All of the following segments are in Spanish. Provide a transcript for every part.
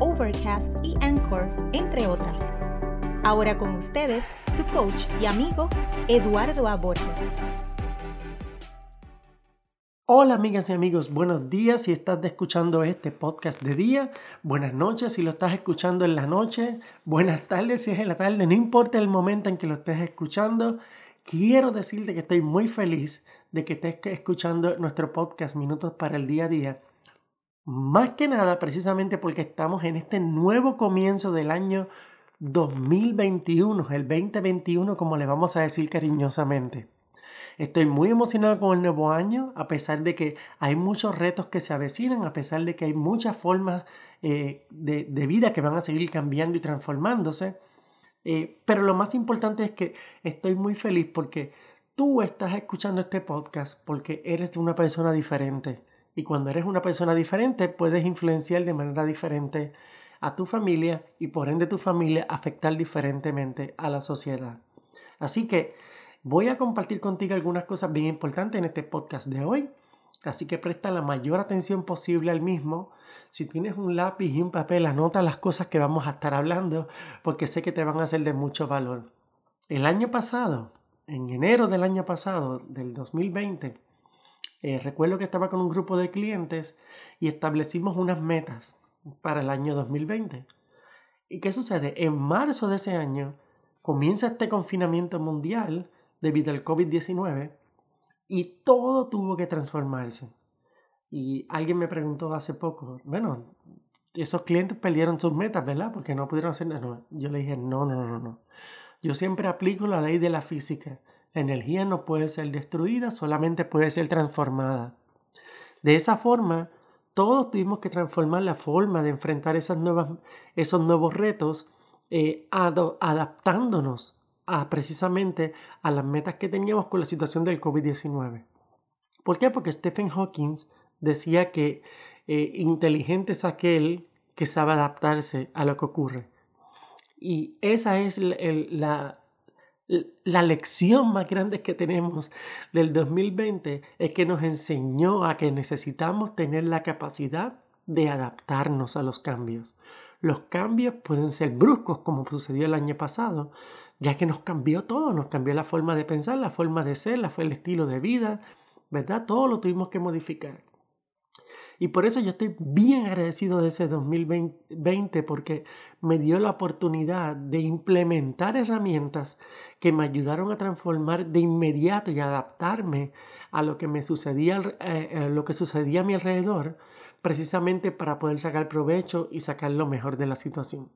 Overcast y Anchor, entre otras. Ahora con ustedes, su coach y amigo, Eduardo A. Borges. Hola amigas y amigos, buenos días si estás escuchando este podcast de día, buenas noches si lo estás escuchando en la noche, buenas tardes si es en la tarde, no importa el momento en que lo estés escuchando, quiero decirte que estoy muy feliz de que estés escuchando nuestro podcast Minutos para el Día a Día más que nada, precisamente porque estamos en este nuevo comienzo del año 2021, el 2021 como le vamos a decir cariñosamente. Estoy muy emocionado con el nuevo año, a pesar de que hay muchos retos que se avecinan, a pesar de que hay muchas formas eh, de, vida que van a seguir cambiando y transformándose. Eh, pero lo más importante es que estoy muy feliz porque tú estás escuchando este podcast porque eres una persona diferente y cuando eres una persona diferente, puedes influenciar de manera diferente a tu familia y por ende tu familia afectar diferentemente a la sociedad. Así que voy a compartir contigo algunas cosas bien importantes en este podcast de hoy. Así que presta la mayor atención posible al mismo. Si tienes un lápiz y un papel, anota las cosas que vamos a estar hablando porque sé que te van a ser de mucho valor. El año pasado, en enero del año pasado, del 2020, eh, recuerdo que estaba con un grupo de clientes y establecimos unas metas para el año 2020. ¿Y qué sucede? En marzo de ese año comienza este confinamiento mundial debido al COVID-19 y todo tuvo que transformarse. Y alguien me preguntó hace poco, bueno, esos clientes perdieron sus metas, ¿verdad? Porque no pudieron hacer nada. Yo le dije, no, no, no, no. Yo siempre aplico la ley de la física. La energía no puede ser destruida, solamente puede ser transformada. De esa forma, todos tuvimos que transformar la forma de enfrentar esos nuevos retos, eh, adaptándonos a, precisamente a las metas que teníamos con la situación del COVID-19. ¿Por qué? Porque Stephen Hawking decía que eh, inteligente es aquel que sabe adaptarse a lo que ocurre. Y esa es la, la lección más grande que tenemos del 2020 es que nos enseñó a que necesitamos tener la capacidad de adaptarnos a los cambios. Los cambios pueden ser bruscos como sucedió el año pasado, ya que nos cambió todo, nos cambió la forma de pensar, la forma de ser, la, el estilo de vida, ¿verdad? Todo lo tuvimos que modificar. Y por eso yo estoy bien agradecido de ese 2020 porque me dio la oportunidad de implementar herramientas que me ayudaron a transformar de inmediato y adaptarme a lo que me sucedía, eh, eh, lo que sucedía a mi alrededor, precisamente para poder sacar provecho y sacar lo mejor de la situación.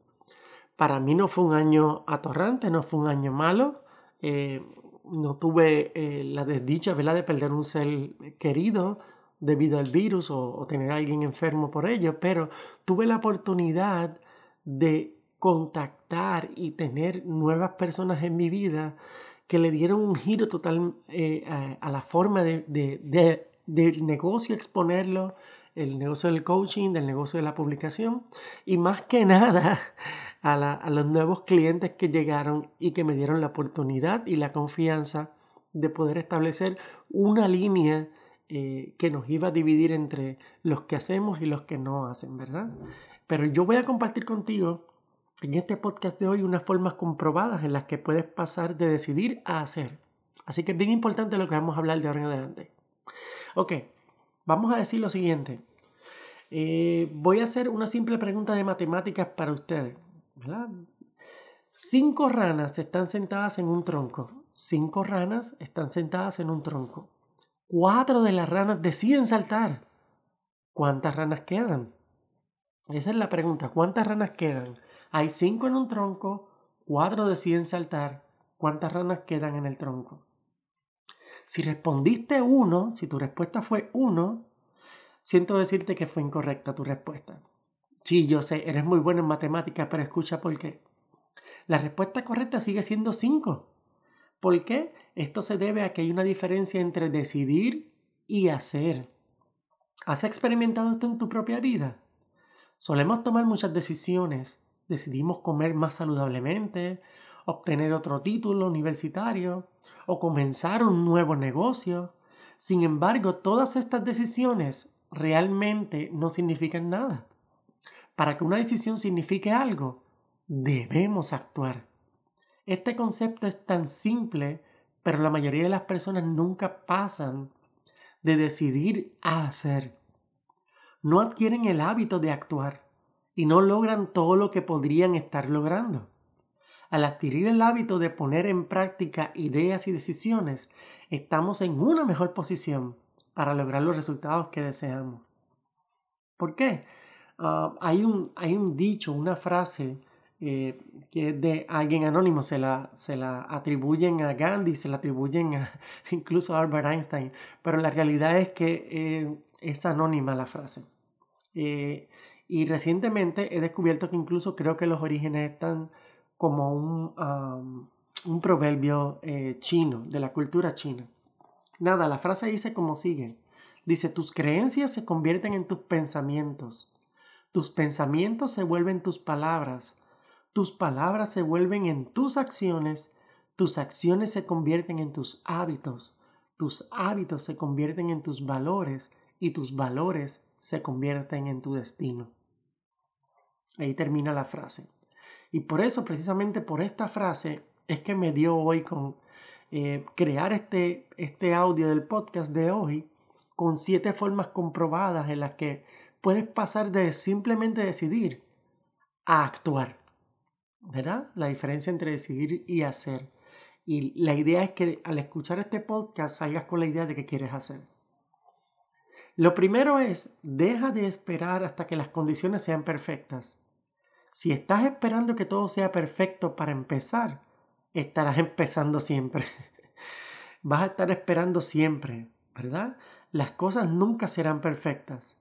Para mí no fue un año atorrante, no fue un año malo. Eh, no tuve la desdicha ¿verdad? de perder un ser querido, debido al virus o, tener alguien enfermo por ello, pero tuve la oportunidad de contactar y tener nuevas personas en mi vida que le dieron un giro total eh, a, la forma de, del negocio, exponerlo, el negocio del coaching, del negocio de la publicación y más que nada a los nuevos clientes que llegaron y que me dieron la oportunidad y la confianza de poder establecer una línea eh, que nos iba a dividir entre los que hacemos y los que no hacen, ¿verdad? Pero yo voy a compartir contigo en este podcast de hoy unas formas comprobadas en las que puedes pasar de decidir a hacer. Así que es bien importante lo que vamos a hablar de ahora en adelante. Ok, vamos a decir lo siguiente. Eh, voy a hacer una simple pregunta de matemáticas para ustedes. Cinco ranas están sentadas en un tronco. Cinco ranas están sentadas en un tronco cuatro de las ranas deciden saltar. ¿Cuántas ranas quedan? Esa es la pregunta. ¿Cuántas ranas quedan? Hay cinco en un tronco, cuatro deciden saltar. ¿Cuántas ranas quedan en el tronco? Si respondiste uno, si tu respuesta fue uno, siento decirte que fue incorrecta tu respuesta. Sí, yo sé, eres muy bueno en matemáticas, pero escucha por qué. La respuesta correcta sigue siendo 5. ¿Por qué? Esto se debe a que hay una diferencia entre decidir y hacer. ¿Has experimentado esto en tu propia vida? Solemos tomar muchas decisiones. Decidimos comer más saludablemente, obtener otro título universitario o comenzar un nuevo negocio. Sin embargo, todas estas decisiones realmente no significan nada. Para que una decisión signifique algo, debemos actuar. Este concepto es tan simple, pero la mayoría de las personas nunca pasan de decidir a hacer. No adquieren el hábito de actuar y no logran todo lo que podrían estar logrando. Al adquirir el hábito de poner en práctica ideas y decisiones, estamos en una mejor posición para lograr los resultados que deseamos. ¿Por qué? Ah, hay, un, hay un dicho, una frase eh, que de alguien anónimo, se la, se la atribuyen a Gandhi, se la atribuyen a, incluso a Albert Einstein, pero la realidad es que eh, es anónima la frase. Eh, y recientemente he descubierto que incluso creo que los orígenes están como un, un proverbio chino, de la cultura china. Nada, la frase dice como sigue. Dice, tus creencias se convierten en tus pensamientos, tus pensamientos se vuelven tus palabras, tus palabras se vuelven en tus acciones, tus acciones se convierten en tus hábitos, tus hábitos se convierten en tus valores y tus valores se convierten en tu destino. Ahí termina la frase. Y por eso, precisamente por esta frase, es que me dio hoy con eh, crear este, este audio del podcast de hoy con siete formas comprobadas en las que puedes pasar de simplemente decidir a actuar. ¿Verdad? La diferencia entre decidir y hacer. Y la idea es que al escuchar este podcast salgas con la idea de qué quieres hacer. Lo primero es, deja de esperar hasta que las condiciones sean perfectas. Si estás esperando que todo sea perfecto para empezar, estarás empezando siempre. Vas a estar esperando siempre, ¿verdad? Las cosas nunca serán perfectas.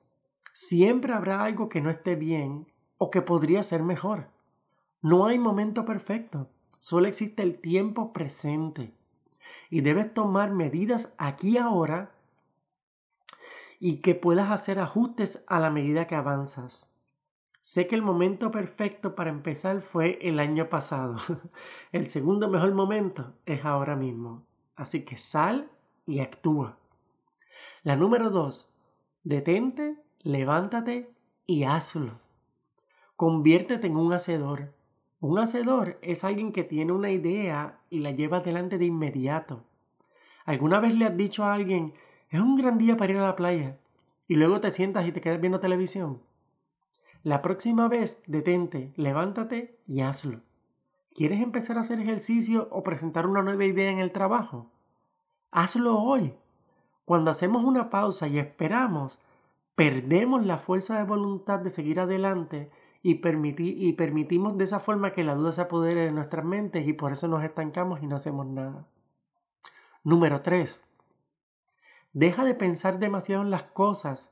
Siempre habrá algo que no esté bien o que podría ser mejor. No hay momento perfecto, solo existe el tiempo presente. Y debes tomar medidas aquí ahora y que puedas hacer ajustes a la medida que avanzas. Sé que el momento perfecto para empezar fue el año pasado. El segundo mejor momento es ahora mismo. Así que sal y actúa. La número dos, detente, levántate y hazlo. Conviértete en un hacedor. Un hacedor es alguien que tiene una idea y la lleva adelante de inmediato. ¿Alguna vez le has dicho a alguien, es un gran día para ir a la playa, y luego te sientas y te quedas viendo televisión? La próxima vez, detente, levántate y hazlo. ¿Quieres empezar a hacer ejercicio o presentar una nueva idea en el trabajo? Hazlo hoy. Cuando hacemos una pausa y esperamos, perdemos la fuerza de voluntad de seguir adelante y, y permitimos de esa forma que la duda se apodere de nuestras mentes y por eso nos estancamos y no hacemos nada. Número 3. Deja de pensar demasiado en las cosas.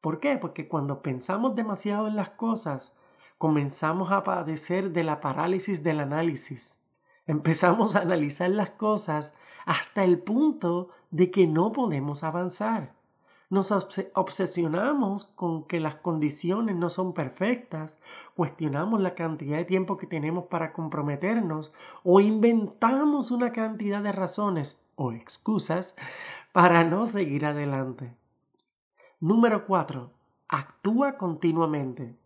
¿Por qué? Porque cuando pensamos demasiado en las cosas, comenzamos a padecer de la parálisis del análisis. Empezamos a analizar las cosas hasta el punto de que no podemos avanzar. Nos obsesionamos con que las condiciones no son perfectas, cuestionamos la cantidad de tiempo que tenemos para comprometernos o inventamos una cantidad de razones o excusas para no seguir adelante. Número 4. Actúa continuamente.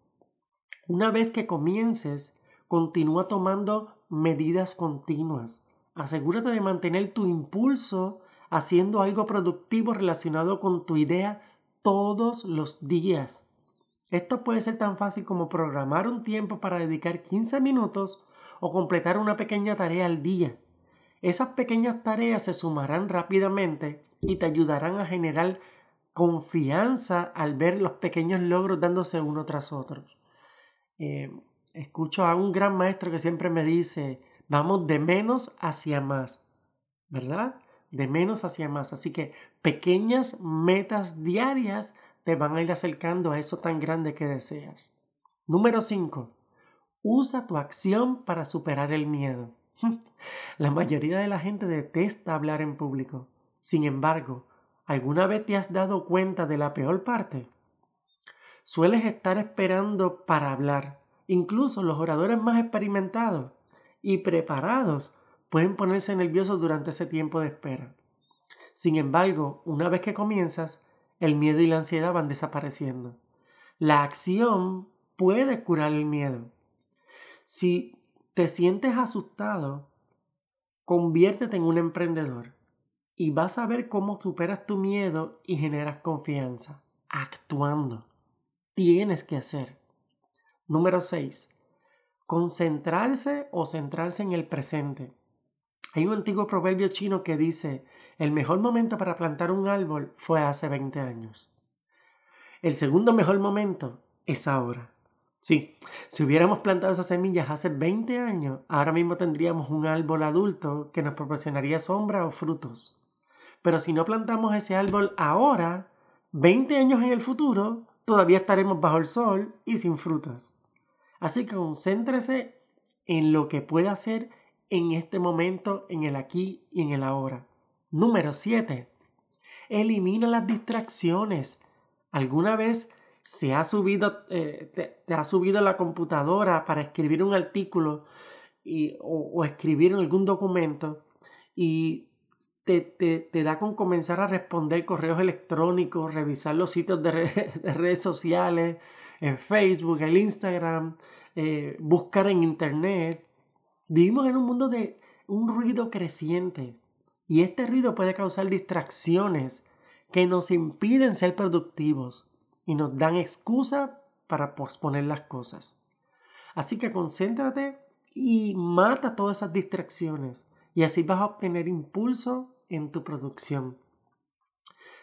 Una vez que comiences, continúa tomando medidas continuas. Asegúrate de mantener tu impulso haciendo algo productivo relacionado con tu idea todos los días. Esto puede ser tan fácil como programar un tiempo para dedicar 15 minutos o completar una pequeña tarea al día. Esas pequeñas tareas se sumarán rápidamente y te ayudarán a generar confianza al ver los pequeños logros dándose uno tras otro. Eh, escucho a un gran maestro que siempre me dice, vamos de menos hacia más, ¿verdad? De menos hacia más. Así que pequeñas metas diarias te van a ir acercando a eso tan grande que deseas. Número 5. Usa tu acción para superar el miedo. La mayoría de la gente detesta hablar en público. Sin embargo, ¿alguna vez te has dado cuenta de la peor parte? Sueles estar esperando para hablar. Incluso los oradores más experimentados y preparados pueden ponerse nerviosos durante ese tiempo de espera. Sin embargo, una vez que comienzas, el miedo y la ansiedad van desapareciendo. La acción puede curar el miedo. Si te sientes asustado, conviértete en un emprendedor y vas a ver cómo superas tu miedo y generas confianza. Actuando. Tienes que hacer. Número 6. Concentrarse o centrarse en el presente. Hay un antiguo proverbio chino que dice, el mejor momento para plantar un árbol fue hace 20 años. El segundo mejor momento es ahora. Sí, si hubiéramos plantado esas semillas hace 20 años, ahora mismo tendríamos un árbol adulto que nos proporcionaría sombra o frutos. Pero si no plantamos ese árbol ahora, 20 años en el futuro, todavía estaremos bajo el sol y sin frutas. Así que concéntrese en lo que puede hacer en este momento, en el aquí y en el ahora. Número 7. Elimina las distracciones. ¿Alguna vez se ha subido, eh, te, ha subido la computadora para escribir un artículo y, o, escribir algún documento y te, te, da con comenzar a responder correos electrónicos, revisar los sitios de, redes sociales, en Facebook, en Instagram, eh, buscar en Internet Vivimos en un mundo de un ruido creciente y este ruido puede causar distracciones que nos impiden ser productivos y nos dan excusa para posponer las cosas. Así que concéntrate y mata todas esas distracciones y así vas a obtener impulso en tu producción.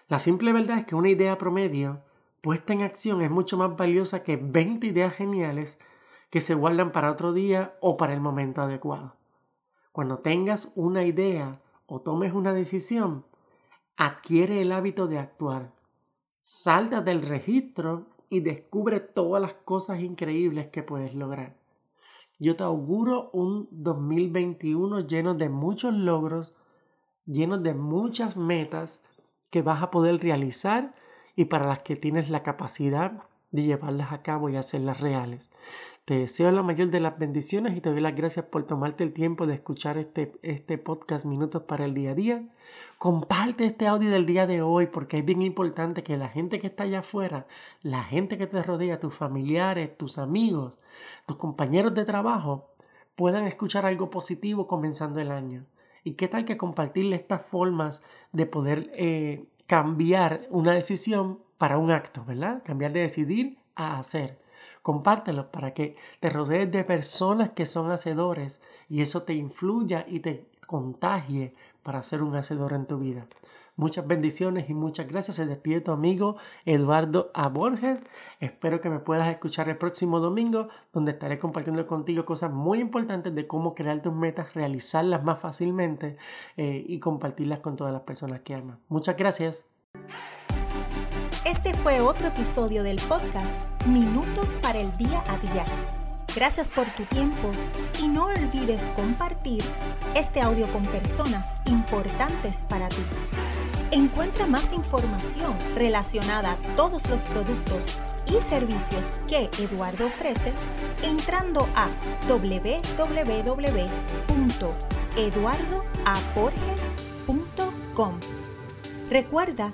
La simple verdad es que una idea promedio puesta en acción es mucho más valiosa que 20 ideas geniales que se guardan para otro día o para el momento adecuado. Cuando tengas una idea o tomes una decisión, adquiere el hábito de actuar. Salta del registro y descubre todas las cosas increíbles que puedes lograr. Yo te auguro un 2021 lleno de muchos logros, lleno de muchas metas que vas a poder realizar y para las que tienes la capacidad de llevarlas a cabo y hacerlas reales. Te deseo la mayor de las bendiciones y te doy las gracias por tomarte el tiempo de escuchar este, este podcast Minutos para el Día a Día. Comparte este audio del día de hoy porque es bien importante que la gente que está allá afuera, la gente que te rodea, tus familiares, tus amigos, tus compañeros de trabajo, puedan escuchar algo positivo comenzando el año. ¿Y qué tal que compartirle estas formas de poder eh, cambiar una decisión para un acto, ¿verdad? Cambiar de decidir a hacer. Compártelo para que te rodees de personas que son hacedores y eso te influya y te contagie para ser un hacedor en tu vida. Muchas bendiciones y muchas gracias. Se despide tu amigo Eduardo A. Borges. Espero que me puedas escuchar el próximo domingo, donde estaré compartiendo contigo cosas muy importantes de cómo crear tus metas, realizarlas más fácilmente eh, y compartirlas con todas las personas que amas. Muchas gracias. Este fue otro episodio del podcast Minutos para el Día a Día. Gracias por tu tiempo y no olvides compartir este audio con personas importantes para ti. Encuentra más información relacionada a todos los productos y servicios que Eduardo ofrece entrando a www.eduardoaporges.com. Recuerda